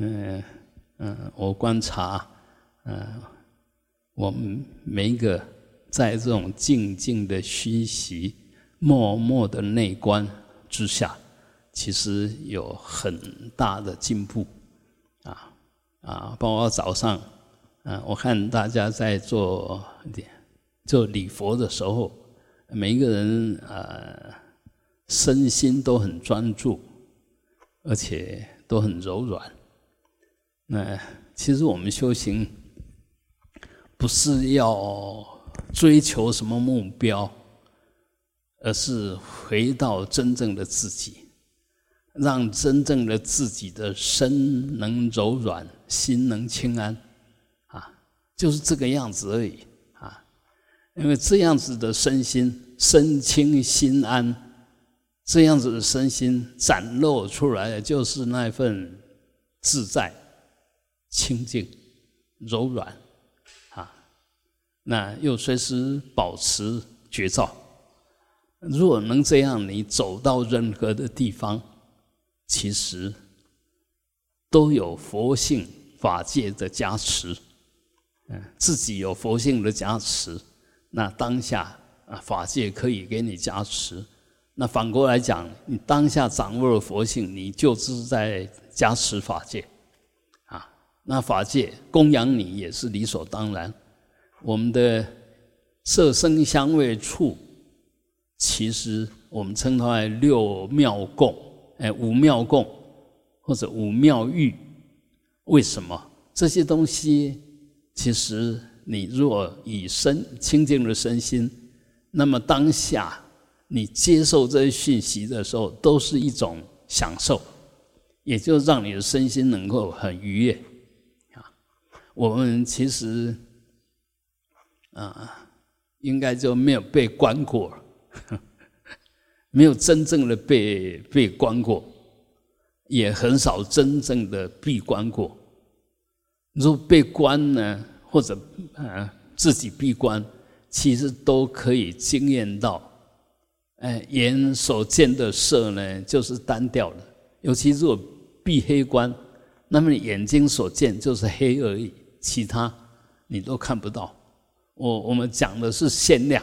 嗯嗯，我观察，嗯，我们每一个在这种静静的熏习、默默的内观之下，其实有很大的进步，啊啊，包括早上，嗯，我看大家在做做礼佛的时候，每一个人呃身心都很专注，而且都很柔软。那其实我们修行不是要追求什么目标，而是回到真正的自己，让真正的自己的身能柔软，心能清安，啊，就是这个样子而已啊。因为这样子的身心身清心安，这样子的身心展露出来的就是那份自在。清净、柔软，啊，那又随时保持觉照。如果能这样，你走到任何的地方，其实都有佛性法界的加持。嗯，自己有佛性的加持，那当下啊，法界可以给你加持。那反过来讲，你当下掌握了佛性，你就是在加持法界。那法界供养你也是理所当然。我们的色声香味触，其实我们称它为六妙供，哎，五妙供或者五妙欲。为什么这些东西？其实你若以身清净的身心，那么当下你接受这些讯息的时候，都是一种享受，也就让你的身心能够很愉悦。我们其实啊，应该就没有被关过，没有真正的被被关过，也很少真正的闭关过。如果被关呢，或者啊自己闭关，其实都可以经验到，哎，眼所见的色呢，就是单调的。尤其如果闭黑关，那么眼睛所见就是黑而已。其他你都看不到，我我们讲的是限量，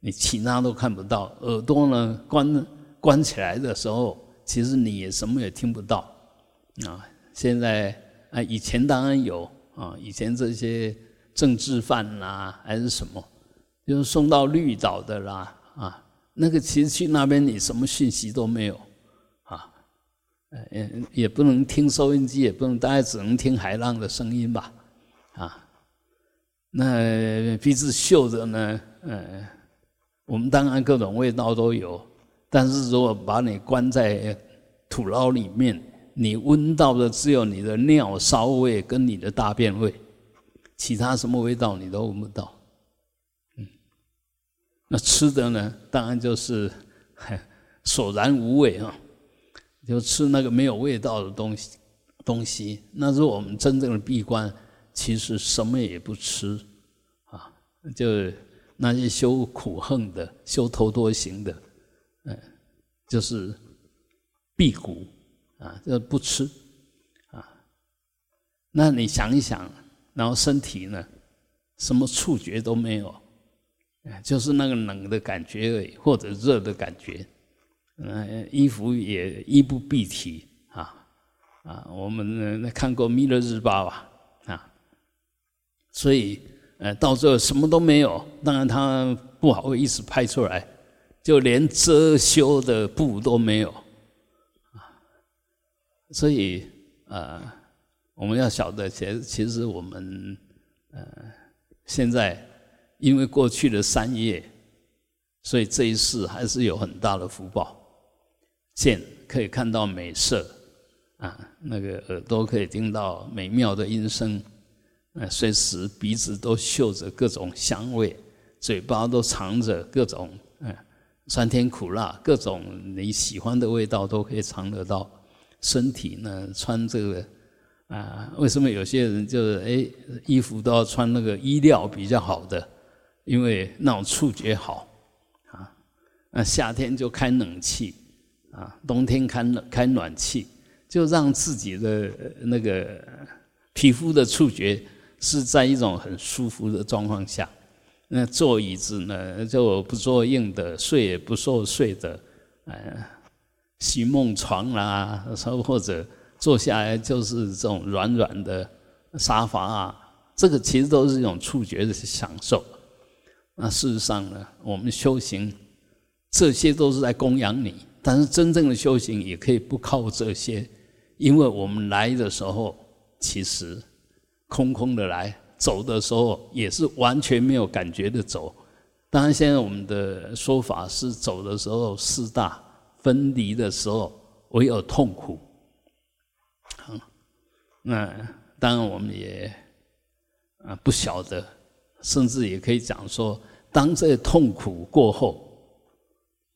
你其他都看不到。耳朵呢关关起来的时候，其实你也什么也听不到啊。现在啊，以前当然有啊，以前这些政治犯啦还是什么，就是送到绿岛的啦啊，那个其实去那边你什么讯息都没有啊，也也不能听收音机，也不能，大家只能听海浪的声音吧。啊，那鼻子嗅着呢，嗯，我们当然各种味道都有，但是如果把你关在土牢里面，你闻到的只有你的尿骚味跟你的大便味，其他什么味道你都闻不到。嗯，那吃的呢，当然就是 索然无味啊，就吃那个没有味道的东西东西。那是我们真正的闭关。其实什么也不吃，啊，就那些修苦恨的、修头多行的，嗯，就是辟谷啊，就不吃啊。那你想一想，然后身体呢，什么触觉都没有，就是那个冷的感觉而已，或者热的感觉。嗯，衣服也衣不蔽体啊啊。我们看过《弥勒日报》啊。所以，呃，到最后什么都没有。当然，他不好意思拍出来，就连遮羞的布都没有，啊。所以，呃，我们要晓得，其实，其实我们，呃，现在因为过去的三业，所以这一世还是有很大的福报。见可以看到美色，啊，那个耳朵可以听到美妙的音声。呃，随时鼻子都嗅着各种香味，嘴巴都尝着各种嗯酸甜苦辣各种你喜欢的味道都可以尝得到。身体呢，穿这个啊，为什么有些人就是哎衣服都要穿那个衣料比较好的？因为那种触觉好啊。那夏天就开冷气啊，冬天开开暖气，就让自己的那个皮肤的触觉是在一种很舒服的状况下。那坐椅子呢，就不坐硬的，睡也不坐睡的，呃，席梦床啦，或者坐下来就是这种软软的沙发啊，这个其实都是一种触觉的享受。那事实上呢，我们修行这些都是在供养你，但是真正的修行也可以不靠这些，因为我们来的时候其实空空的来。走的时候也是完全没有感觉的走，当然现在我们的说法是走的时候四大分离的时候唯有痛苦，好，那当然我们也啊不晓得，甚至也可以讲说，当这痛苦过后，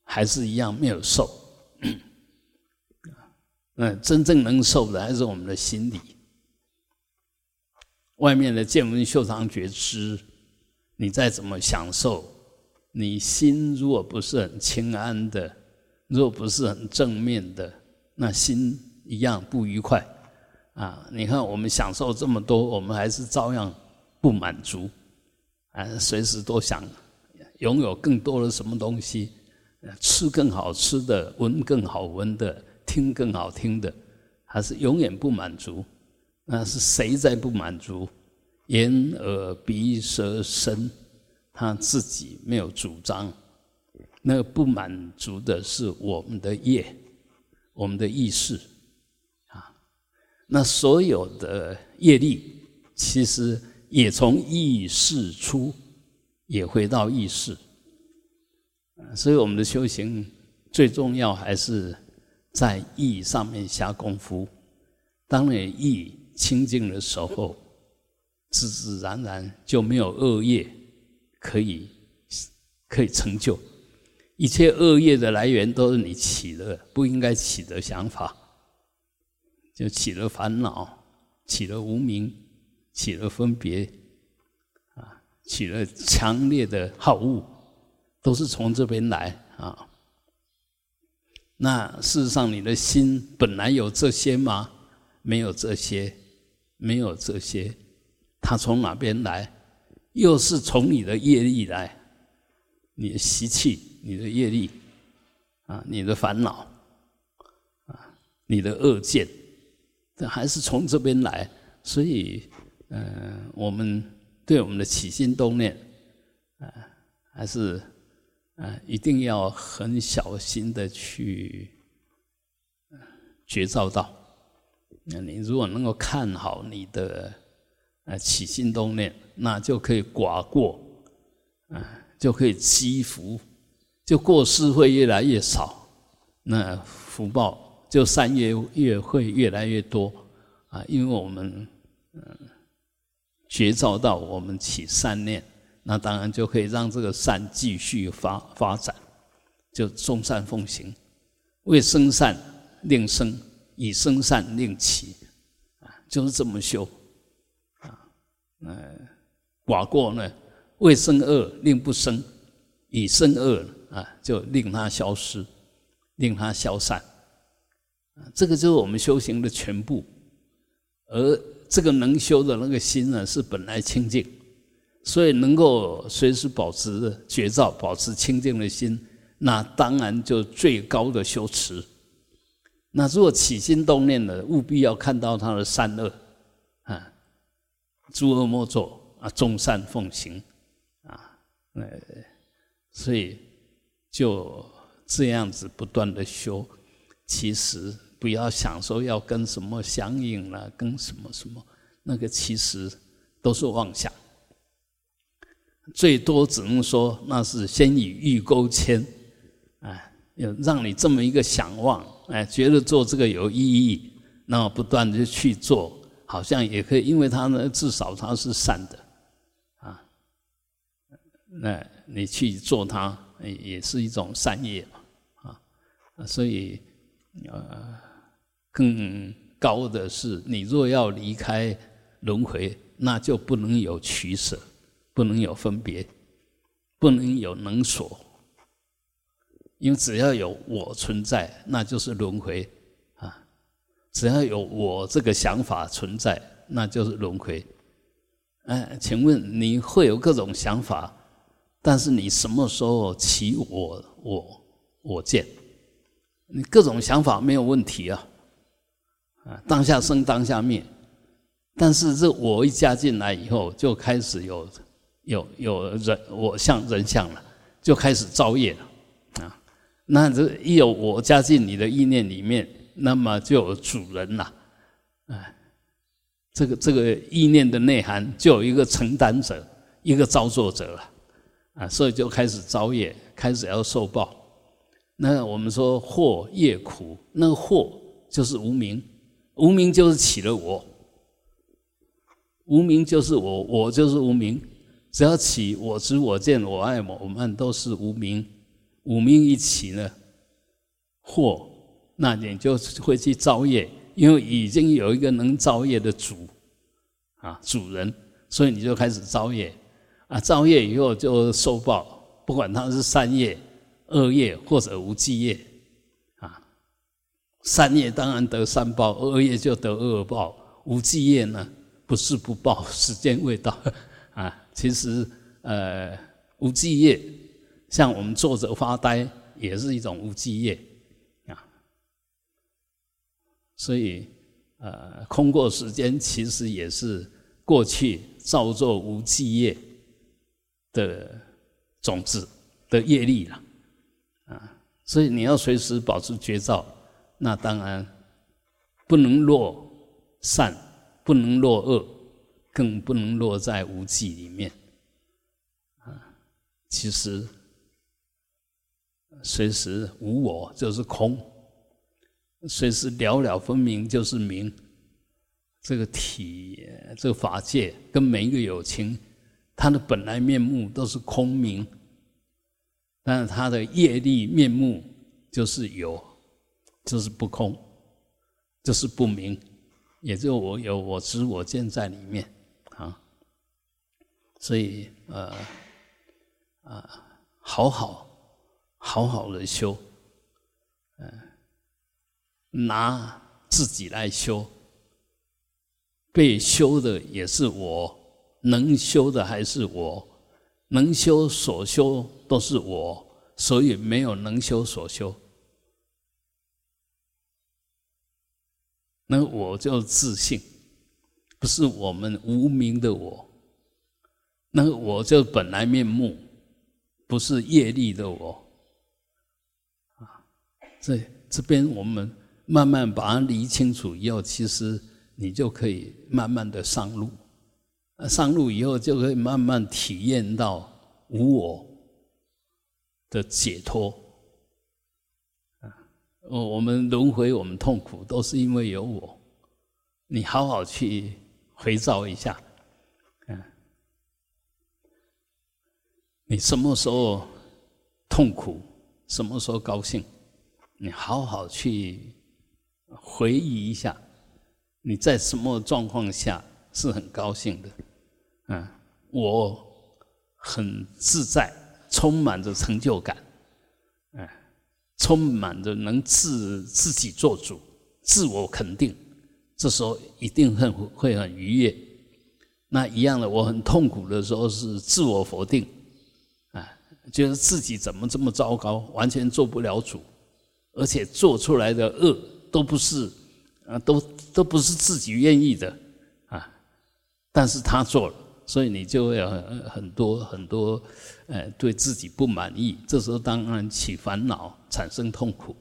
还是一样没有受，嗯，真正能受的还是我们的心理。外面的见闻嗅尝觉知，你再怎么享受，你心如果不是很清安的，如果不是很正面的，那心一样不愉快啊！你看我们享受这么多，我们还是照样不满足啊！随时都想拥有更多的什么东西，吃更好吃的，闻更好闻的，听更好听的，还是永远不满足。那是谁在不满足？眼耳鼻舌身，他自己没有主张。那个不满足的是我们的业，我们的意识啊。那所有的业力，其实也从意识出，也回到意识。所以我们的修行最重要还是在意上面下功夫。当你意。清净的时候，自自然然就没有恶业可以可以成就。一切恶业的来源都是你起的不应该起的想法，就起了烦恼，起了无明，起了分别，啊，起了强烈的好恶，都是从这边来啊。那事实上，你的心本来有这些吗？没有这些。没有这些，他从哪边来？又是从你的业力来，你的习气，你的业力，啊，你的烦恼，啊，你的恶见，这还是从这边来。所以，嗯，我们对我们的起心动念，啊，还是啊，一定要很小心的去觉照到。那你如果能够看好你的呃起心动念，那就可以寡过，啊，就可以积福，就过失会越来越少，那福报就善业越会越来越多啊，因为我们嗯觉照到我们起善念，那当然就可以让这个善继续发发展，就众善奉行，为生善令生。以生善令起，啊，就是这么修，啊，呃，寡过呢，为生恶令不生，以生恶啊，就令它消失，令它消散，啊，这个就是我们修行的全部。而这个能修的那个心呢，是本来清净，所以能够随时保持觉照，保持清净的心，那当然就最高的修持。那如果起心动念的，务必要看到他的善恶，啊，诸恶莫作啊，众善奉行，啊，呃，所以就这样子不断的修，其实不要想说要跟什么相应了，跟什么什么，那个其实都是妄想，最多只能说那是先以欲勾牵，啊，要让你这么一个想望。哎，觉得做这个有意义，那么不断的去做，好像也可以，因为他呢，至少他是善的，啊，那你去做它，也是一种善业嘛，啊，所以呃，更高的是，你若要离开轮回，那就不能有取舍，不能有分别，不能有能所。因为只要有我存在，那就是轮回啊。只要有我这个想法存在，那就是轮回。哎，请问你会有各种想法，但是你什么时候起我我我见？你各种想法没有问题啊，啊，当下生当下灭。但是这我一加进来以后，就开始有有有人我相人相了，就开始造业了。那这一有我加进你的意念里面，那么就有主人了，哎，这个这个意念的内涵就有一个承担者，一个造作者了啊，所以就开始造业，开始要受报。那我们说祸业苦，那个祸就是无名，无名就是起了我。无名就是我，我就是无名。只要起我执、我见、我爱，我们都是无名。五名一起呢，祸，那你就会去造业，因为已经有一个能造业的主啊，主人，所以你就开始造业啊。造业以后就受报，不管它是善业、恶业或者无记业啊。善业当然得善报，恶业就得恶报，无记业呢？不是不报，时间未到 啊！其实，呃，无记业，像我们坐着发呆，也是一种无记业啊。所以，呃，空过时间，其实也是过去造作无记业的种子的业力了啊。所以，你要随时保持觉照，那当然不能落善。不能落恶，更不能落在无记里面。啊，其实随时无我就是空，随时了了分明就是明。这个体，这个法界跟每一个有情，它的本来面目都是空明，但是它的业力面目就是有，就是不空，就是不明。也就我有我知我见在里面啊，所以呃啊，好好好好的修，嗯，拿自己来修，被修的也是我，能修的还是我，能修所修都是我，所以没有能修所修。那我就自信，不是我们无名的我。那我就本来面目，不是业力的我。这这边我们慢慢把它理清楚以后，其实你就可以慢慢的上路。上路以后就可以慢慢体验到无我的解脱。啊，我们轮回，我们痛苦，都是因为有我。你好好去回照一下，嗯，你什么时候痛苦，什么时候高兴，你好好去回忆一下，你在什么状况下是很高兴的？嗯，我很自在，充满着成就感。充满着能自自己做主、自我肯定，这时候一定很会很愉悦。那一样的，我很痛苦的时候是自我否定，啊，觉得自己怎么这么糟糕，完全做不了主，而且做出来的恶都不是啊，都都不是自己愿意的啊，但是他做了。所以你就会有很多很多，呃，对自己不满意，这时候当然起烦恼，产生痛苦。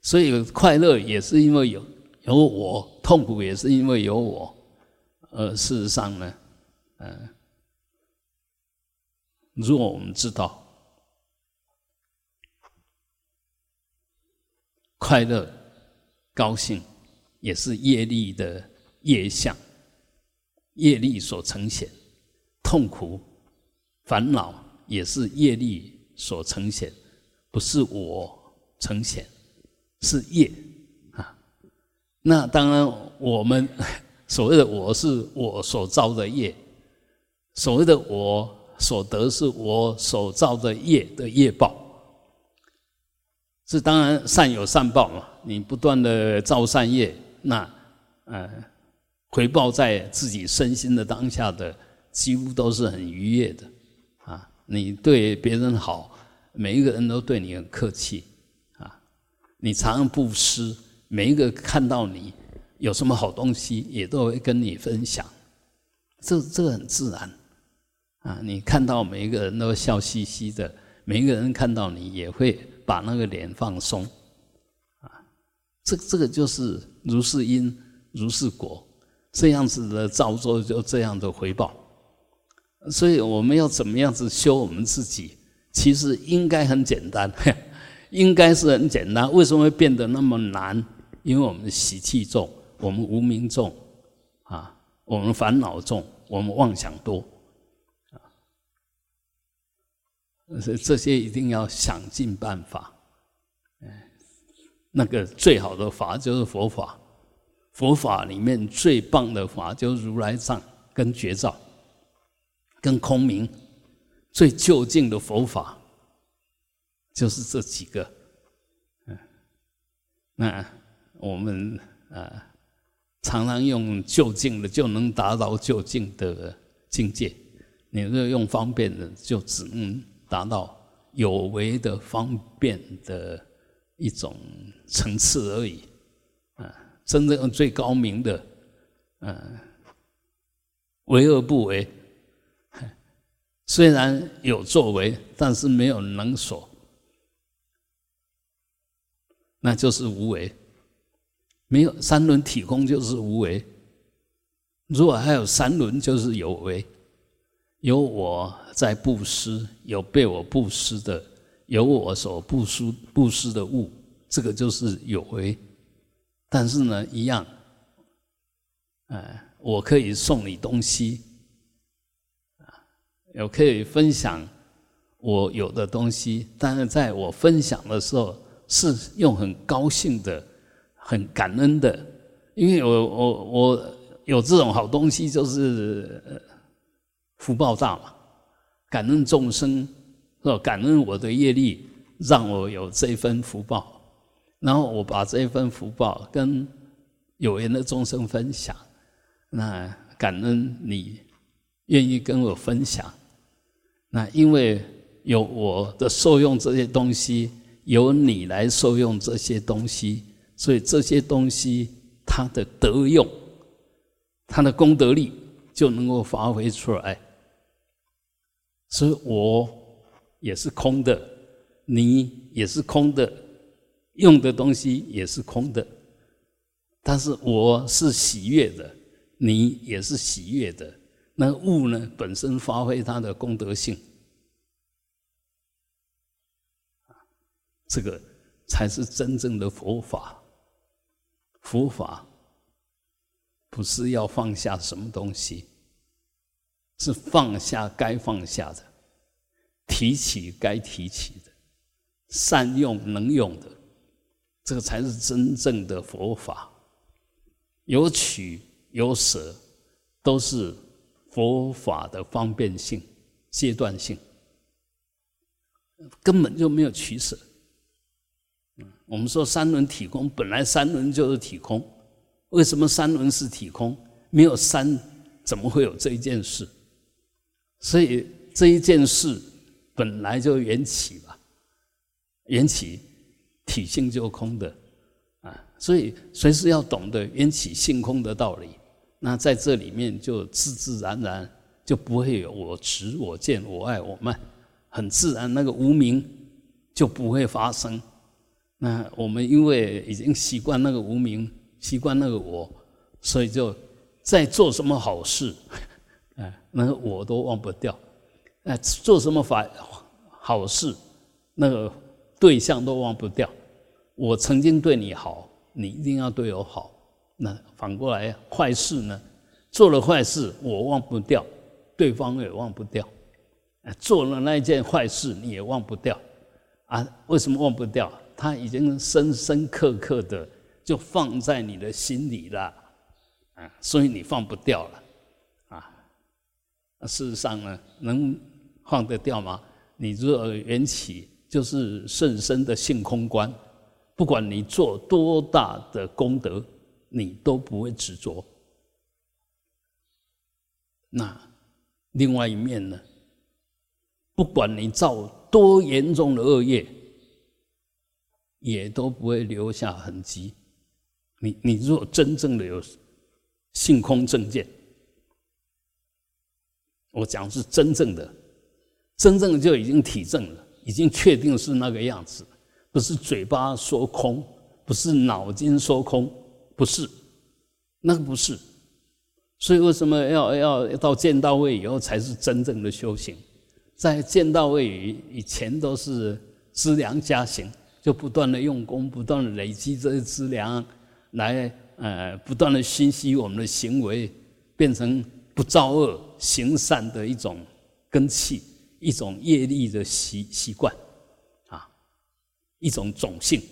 所以快乐也是因为有有我，痛苦也是因为有我。呃，事实上呢，嗯，如果我们知道快乐、高兴也是业力的业相，业力所呈现。痛苦、烦恼也是业力所呈现，不是我呈现，是业啊。那当然，我们所谓的我是我所造的业，所谓的我所得是我所造的业的业报。这当然善有善报嘛，你不断的造善业，那呃回报在自己身心的当下的，几乎都是很愉悦的啊。你对别人好，每一个人都对你很客气啊。你常常布施，每一个看到你有什么好东西，也都会跟你分享。这这个很自然啊！你看到每一个人都笑嘻嘻的，每一个人看到你也会把那个脸放松啊。这这个就是如是因如是果，这样子的造作就这样的回报。所以我们要怎么样子修我们自己？其实应该很简单，应该是很简单。为什么会变得那么难？因为我们喜气重，我们无名重啊。我们烦恼重，我们妄想多，啊，这这些一定要想尽办法。哎，那个最好的法就是佛法，佛法里面最棒的法就是如来藏跟觉照，跟空明，最究竟的佛法就是这几个。嗯，那我们啊。常常用就近的就能达到就近的境界，你若用方便的，就只能达到有为的方便的一种层次而已。啊，真正最高明的，嗯，为而不为，虽然有作为，但是没有能所，那就是无为。没有三轮体空就是无为，如果还有三轮就是有为，有我在布施，有被我布施的，有我所布施布施的物，这个就是有为。但是呢，一样，哎，我可以送你东西，啊，我可以分享我有的东西，但是在我分享的时候，是用很高兴的。很感恩的，因为我我我有这种好东西，就是福报大嘛。感恩众生，是吧？感恩我的业力，让我有这份福报。然后我把这份福报跟有缘的众生分享。那感恩你愿意跟我分享。那因为有我的受用这些东西，由你来受用这些东西。所以这些东西，它的德用，它的功德力就能够发挥出来。所以我也是空的，你也是空的，用的东西也是空的。但是我是喜悦的，你也是喜悦的。那物呢，本身发挥它的功德性，这个才是真正的佛法。佛法不是要放下什么东西，是放下该放下的，提起该提起的，善用能用的，这个才是真正的佛法。有取有舍，都是佛法的方便性、阶段性，根本就没有取舍。我们说三轮体空，本来三轮就是体空，为什么三轮是体空？没有三，怎么会有这一件事？所以这一件事本来就缘起吧，缘起体性就空的啊，所以随时要懂得缘起性空的道理。那在这里面就自自然然就不会有我执、我见、我爱、我慢，很自然那个无名就不会发生。那我们因为已经习惯那个无名，习惯那个我，所以就在做什么好事，哎，那个我都忘不掉，哎，做什么法好事，那个对象都忘不掉。我曾经对你好，你一定要对我好。那反过来，坏事呢？做了坏事，我忘不掉，对方也忘不掉。哎，做了那一件坏事，你也忘不掉。啊，为什么忘不掉？他已经深深刻刻的就放在你的心里了，啊，所以你放不掉了，事实上呢，能放得掉吗？你若缘起就是甚深的性空观，不管你做多大的功德，你都不会执着。那另外一面呢？不管你造多严重的恶业，也都不会留下痕迹。你你如果真正的有性空正见，我讲是真正的，真正就已经体证了，已经确定是那个样子，不是嘴巴说空，不是脑筋说空，不是，那个不是。所以为什么要要到见到位以后才是真正的修行？在见到位以以前都是资粮加行，就不断的用功，不断的累积这些资粮，来呃不断的熏习我们的行为，变成不造恶行善的一种根气，一种业力的习习惯，啊，一种种性，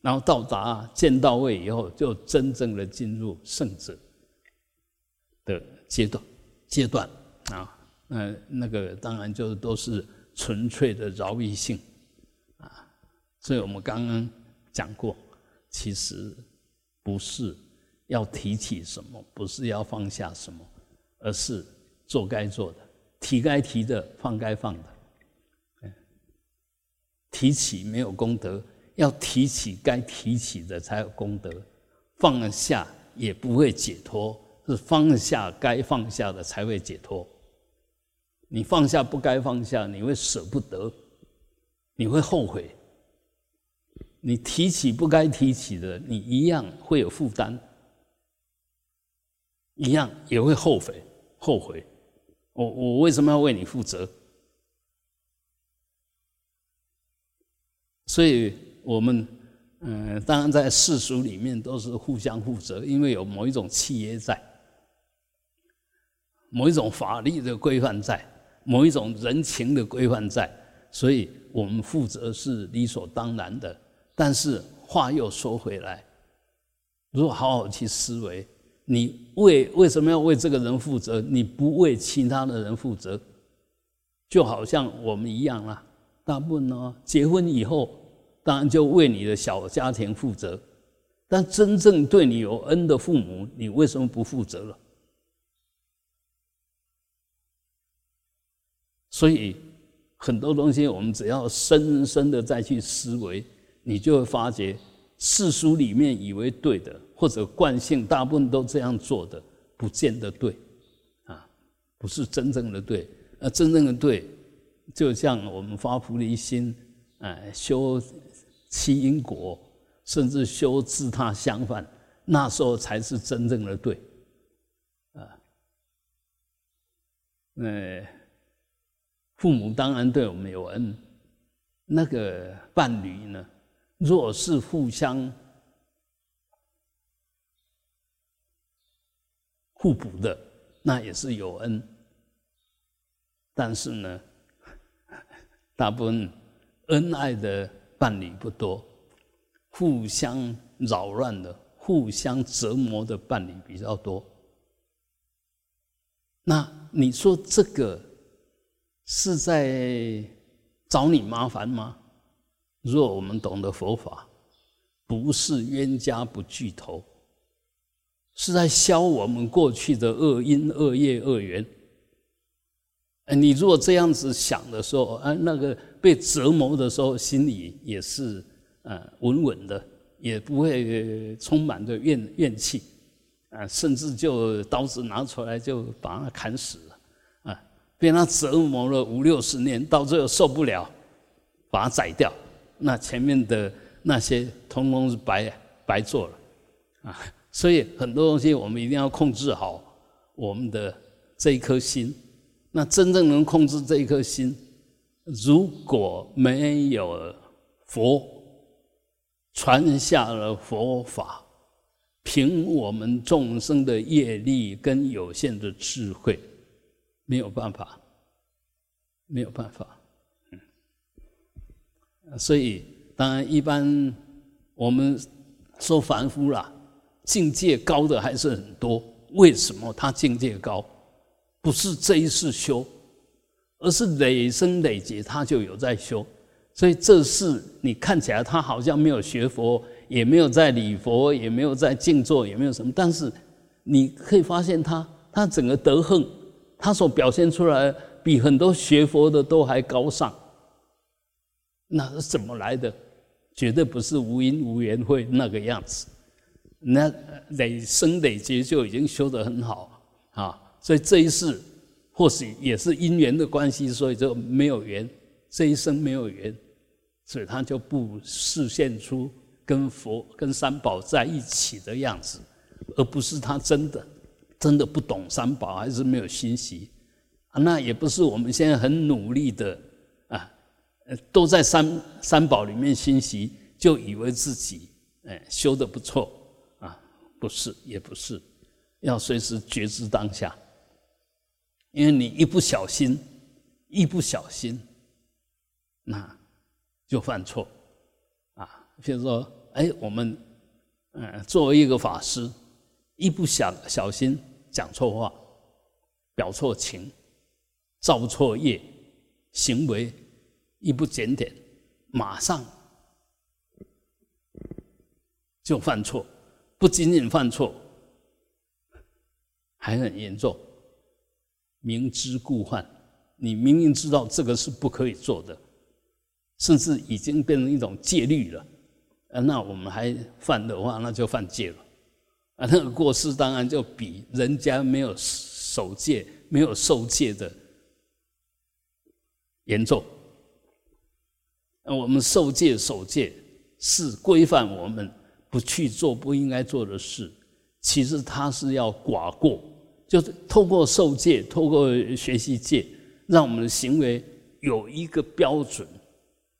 然后到达见到位以后，就真正的进入圣者。的阶段，阶段啊，那那个当然就都是纯粹的饶益性啊，所以我们刚刚讲过，其实不是要提起什么，不是要放下什么，而是做该做的，提该提的，放该放的。提起没有功德，要提起该提起的才有功德，放下也不会解脱。是放下该放下的才会解脱。你放下不该放下，你会舍不得，你会后悔。你提起不该提起的，你一样会有负担，一样也会后悔。后悔，我我为什么要为你负责？所以我们嗯，当然在世俗里面都是互相负责，因为有某一种契约在。某一种法律的规范在，某一种人情的规范在，所以我们负责是理所当然的。但是话又说回来，如果好好去思维，你为为什么要为这个人负责？你不为其他的人负责，就好像我们一样啊。大部分呢，结婚以后，当然就为你的小家庭负责，但真正对你有恩的父母，你为什么不负责了？所以很多东西，我们只要深深的再去思维，你就会发觉世俗里面以为对的，或者惯性大部分都这样做的，不见得对，啊，不是真正的对。那真正的对，就像我们发菩提心，哎，修七因果，甚至修自他相反，那时候才是真正的对，啊，那。父母当然对我们有恩，那个伴侣呢？若是互相互补的，那也是有恩。但是呢，大部分恩爱的伴侣不多，互相扰乱的、互相折磨的伴侣比较多。那你说这个？是在找你麻烦吗？若我们懂得佛法，不是冤家不聚头，是在消我们过去的恶因、恶业、恶缘。哎，你如果这样子想的时候，啊，那个被折磨的时候，心里也是呃稳稳的，也不会充满着怨怨气，啊，甚至就刀子拿出来就把它砍死了。啊。被他折磨了五六十年，到最后受不了，把他宰掉。那前面的那些通通是白白做了啊！所以很多东西我们一定要控制好我们的这一颗心。那真正能控制这一颗心，如果没有佛传下了佛法，凭我们众生的业力跟有限的智慧。没有办法，没有办法，嗯，所以当然一般我们说凡夫啦，境界高的还是很多。为什么他境界高？不是这一世修，而是累生累劫他就有在修。所以这是你看起来他好像没有学佛，也没有在礼佛，也没有在静坐，也没有什么。但是你可以发现他，他整个德行，他所表现出来比很多学佛的都还高尚。那是怎么来的？绝对不是无因无缘会那个样子。那累生累劫就已经修得很好啊，所以这一世或许也是因缘的关系，所以就没有缘，这一生没有缘，所以他就不示现出跟佛跟三宝在一起的样子，而不是他真的真的不懂三宝，还是没有心习啊？那也不是我们现在很努力的啊，都在三三宝里面心习，就以为自己哎修的不错。不是，也不是，要随时觉知当下，因为你一不小心，一不小心，那就犯错啊。比如说，哎，我们嗯，作为一个法师，一不小小心讲错话，表错情，造错业，行为一不检点，马上就犯错。不仅仅犯错，还很严重，明知故犯。你明明知道这个是不可以做的，甚至已经变成一种戒律了，啊，那我们还犯的话，那就犯戒了，啊，那个过失当然就比人家没有守戒、没有受戒的严重。那我们受戒、守戒是规范我们。不去做不应该做的事，其实他是要寡过，就是透过受戒，透过学习戒，让我们的行为有一个标准，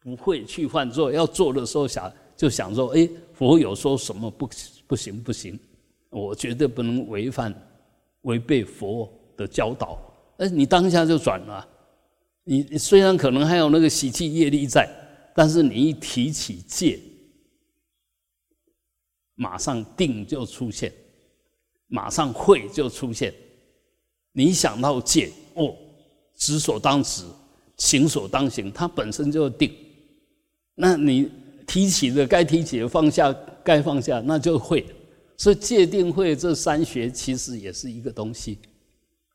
不会去犯错。要做的时候想就想说，哎，佛有说什么不不行不行，我绝对不能违反违背佛的教导。哎，你当下就转了，你虽然可能还有那个习气业力在，但是你一提起戒。马上定就出现，马上会就出现。你想到戒哦，知所当知，行所当行，它本身就定。那你提起的该提起的，放下该放下，那就会。所以戒定慧这三学其实也是一个东西。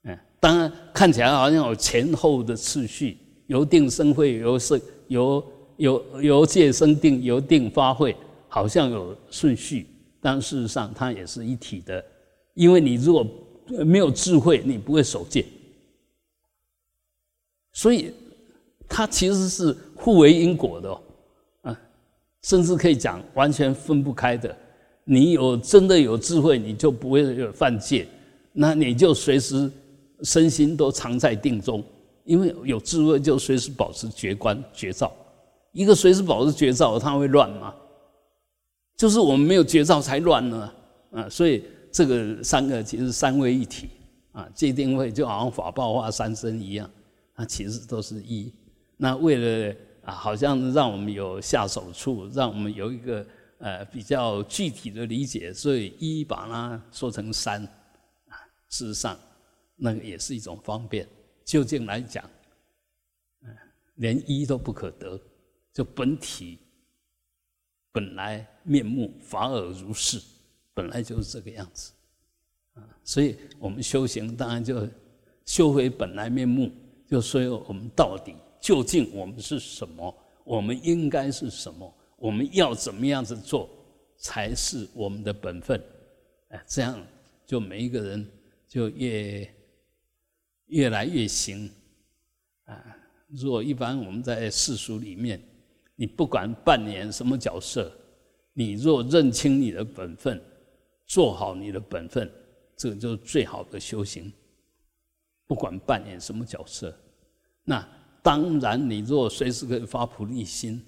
嗯，当然看起来好像有前后的次序，由定生慧，由是由由由戒生定，由定发慧，好像有顺序。但事实上，它也是一体的，因为你如果没有智慧，你不会守戒，所以它其实是互为因果的，啊，甚至可以讲完全分不开的。你有真的有智慧，你就不会有犯戒，那你就随时身心都常在定中，因为有智慧就随时保持觉观觉照。一个随时保持觉照，它会乱吗？就是我们没有绝招才乱呢，啊，所以这个三个其实三位一体啊，界定会就好像法报化三身一样，它其实都是一。那为了啊，好像让我们有下手处，让我们有一个呃比较具体的理解，所以一把它说成三啊，事实上那个也是一种方便。究竟来讲，嗯，连一都不可得，就本体。本来面目反而如是，本来就是这个样子，啊，所以我们修行当然就修回本来面目，就说我们到底究竟我们是什么，我们应该是什么，我们要怎么样子做才是我们的本分，哎，这样就每一个人就越越来越行，啊，如果一般我们在世俗里面。你不管扮演什么角色，你若认清你的本分，做好你的本分，这个就是最好的修行。不管扮演什么角色，那当然你若随时可以发菩提心，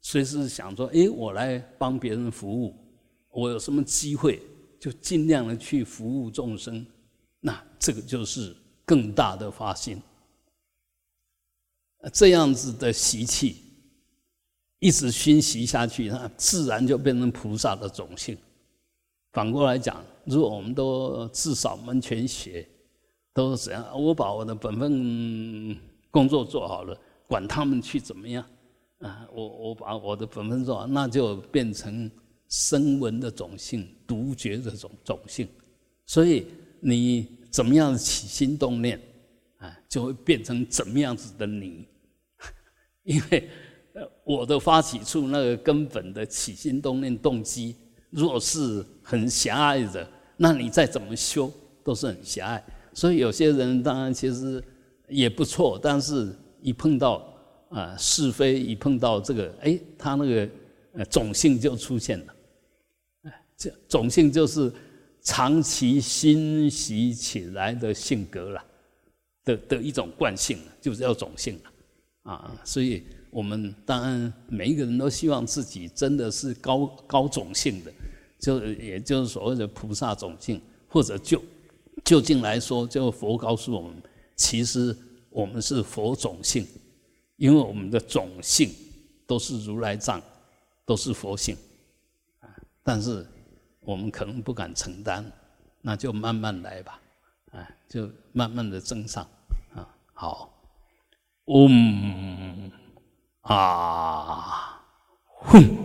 随时想说：哎，我来帮别人服务，我有什么机会就尽量的去服务众生，那这个就是更大的发心。这样子的习气。一直熏习下去，那自然就变成菩萨的种性。反过来讲，如果我们都至少门全学，都是怎样？我把我的本分工作做好了，管他们去怎么样啊？我我把我的本分做好，那就变成声闻的种性、独觉的种种性，所以你怎么样起心动念，啊，就会变成怎么样子的你。因为我的发起处那个根本的起心动念动机，若是很狭隘的，那你再怎么修都是很狭隘。所以有些人当然其实也不错，但是一碰到啊是非，一碰到这个，哎，他那个呃种性就出现了。这种性就是长期熏习起来的性格了，的的一种惯性，就是要种性了啊。所以我们当然每一个人都希望自己真的是高高种性的，就也就是所谓的菩萨种性，或者就就近来说，就佛告诉我们，其实我们是佛种性，因为我们的种性都是如来藏，都是佛性啊，但是。我们可能不敢承担，那就慢慢来吧，啊，就慢慢的增上，啊，好，嗡啊，哼。